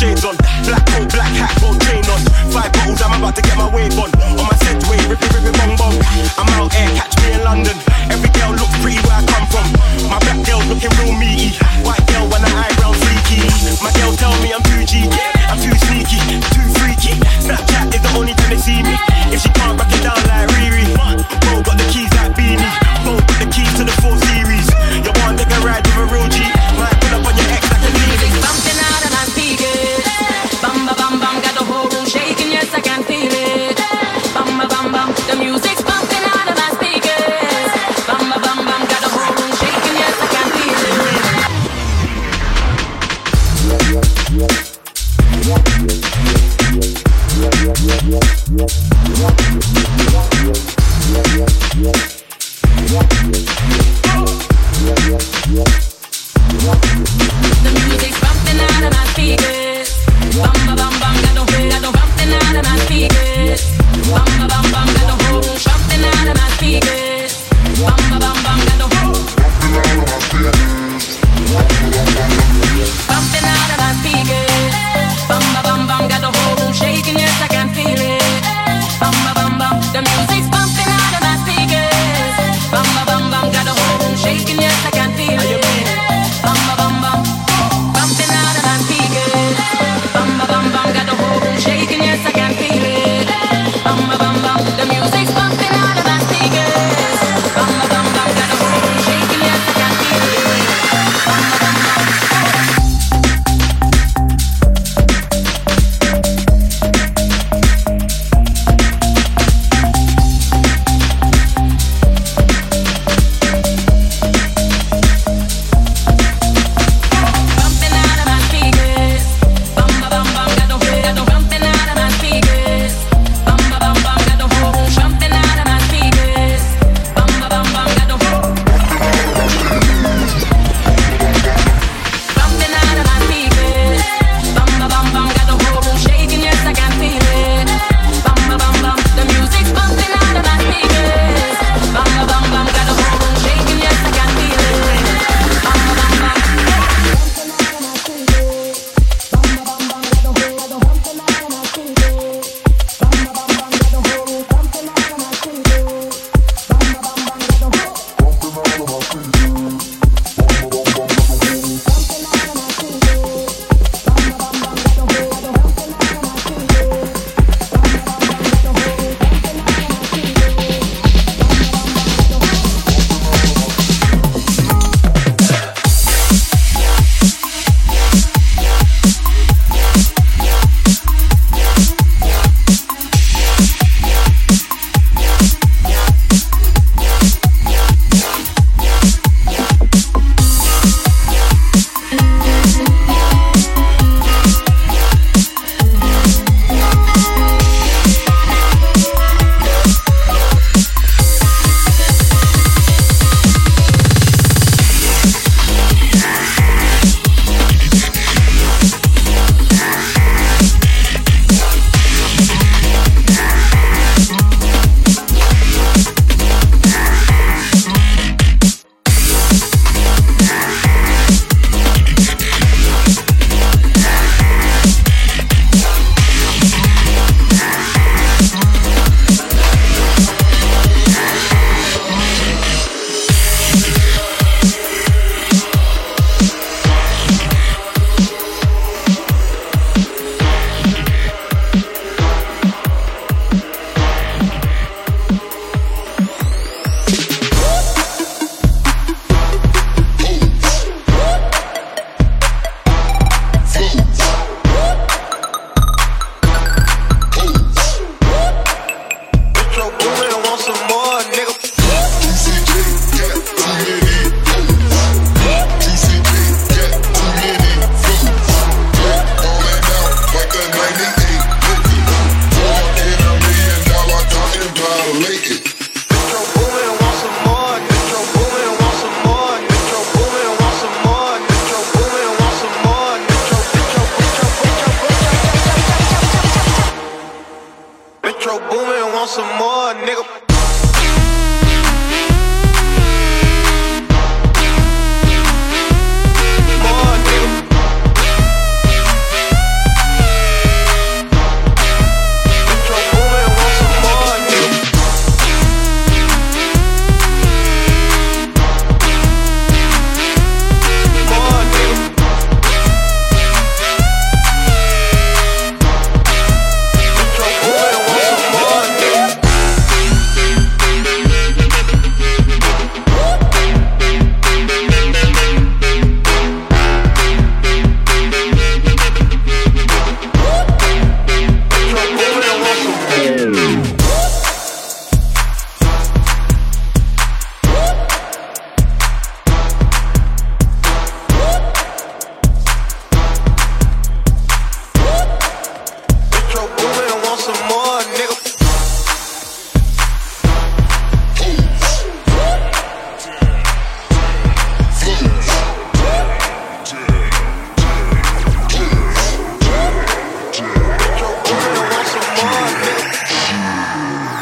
shades on. Black coat, black hat, gold chain on. Five bottles, I'm about to get my wave on. On my Segway, ripping, ripping, bong bong. I'm out here, catch me in London. Every girl looks pretty where I come from. My black girl looking real meaty. White girl when her eyebrows freaky. My girl tell me I'm too cheeky, I'm too sneaky, too freaky. Snapchat is the only time they see me. If she can't rock it down.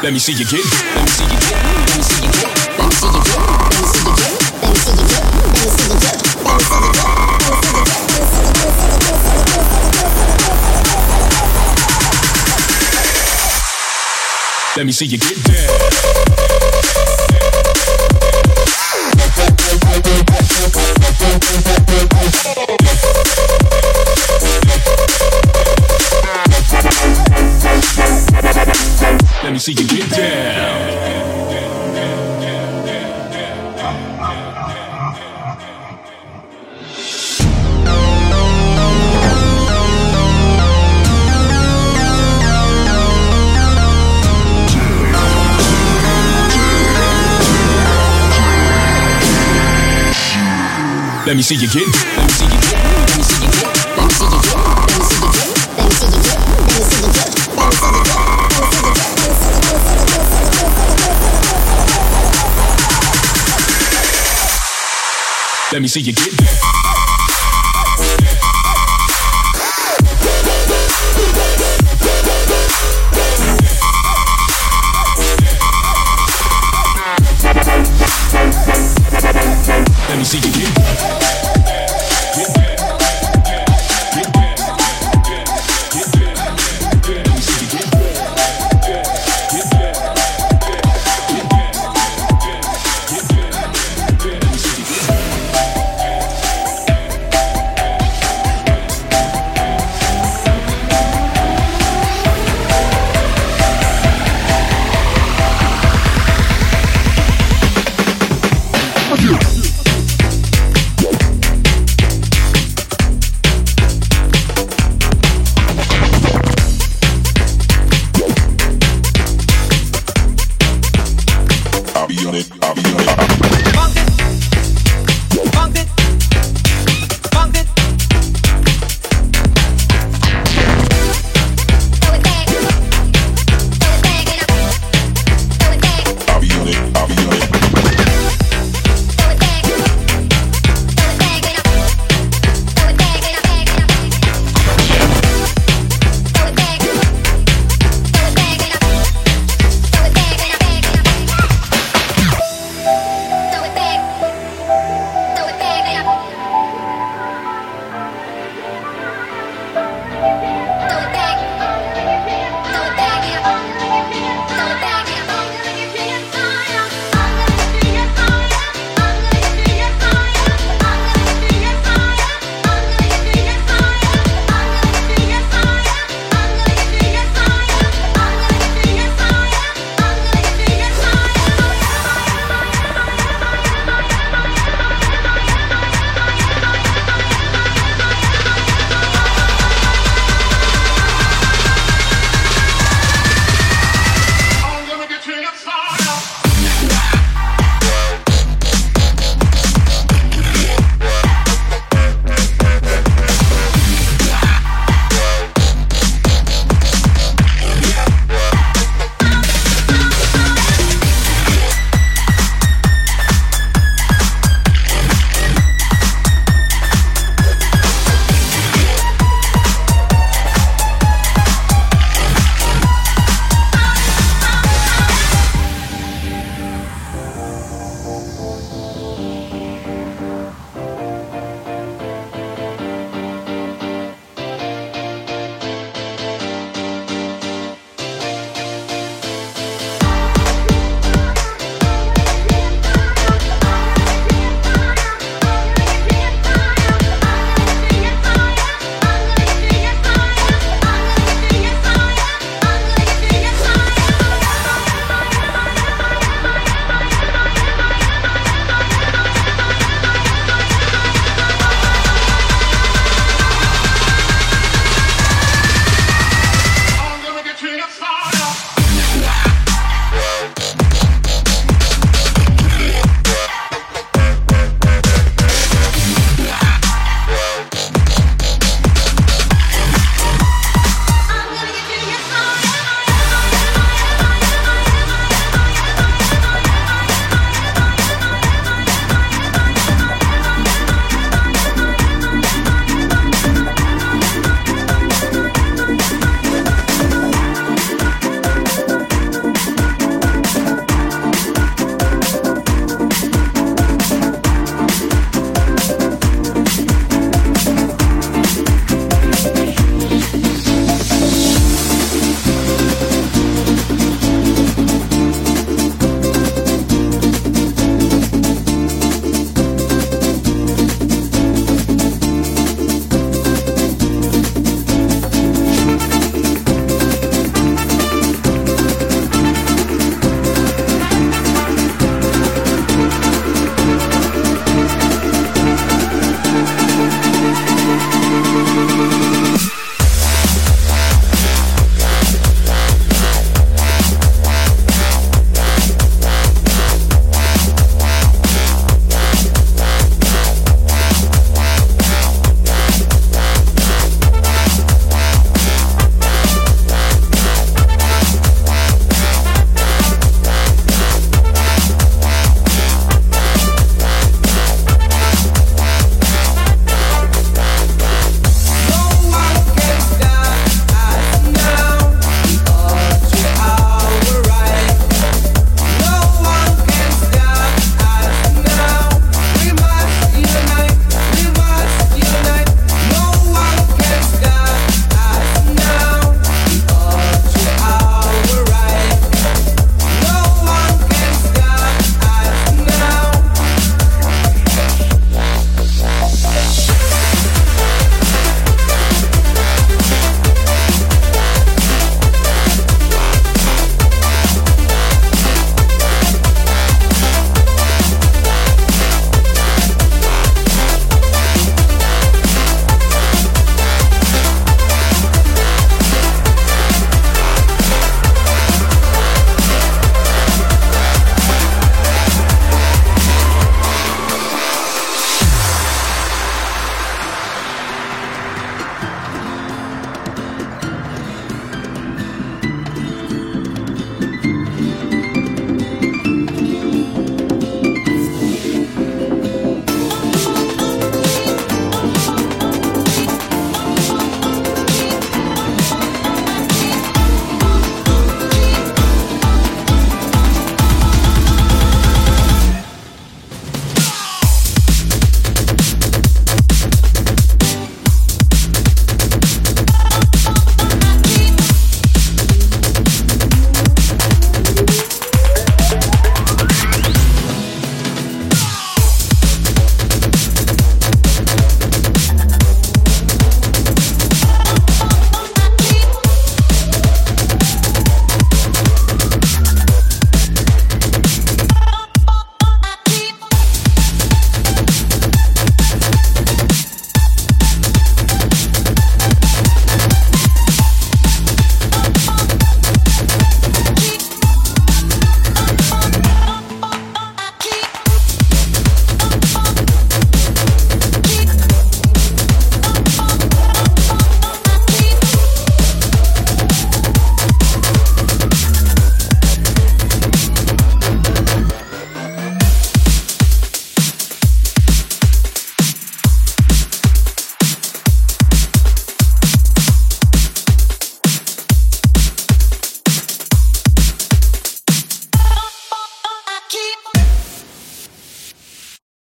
Let me see you get. Let me see you get. Let me see you get. Let me see you get. Let me see you get. Let me see you get. Let me see you get. Let me see you get. Let me see you get down. See you get down. Let me see you get. Let me see you get. Let me see you get. Let Oh,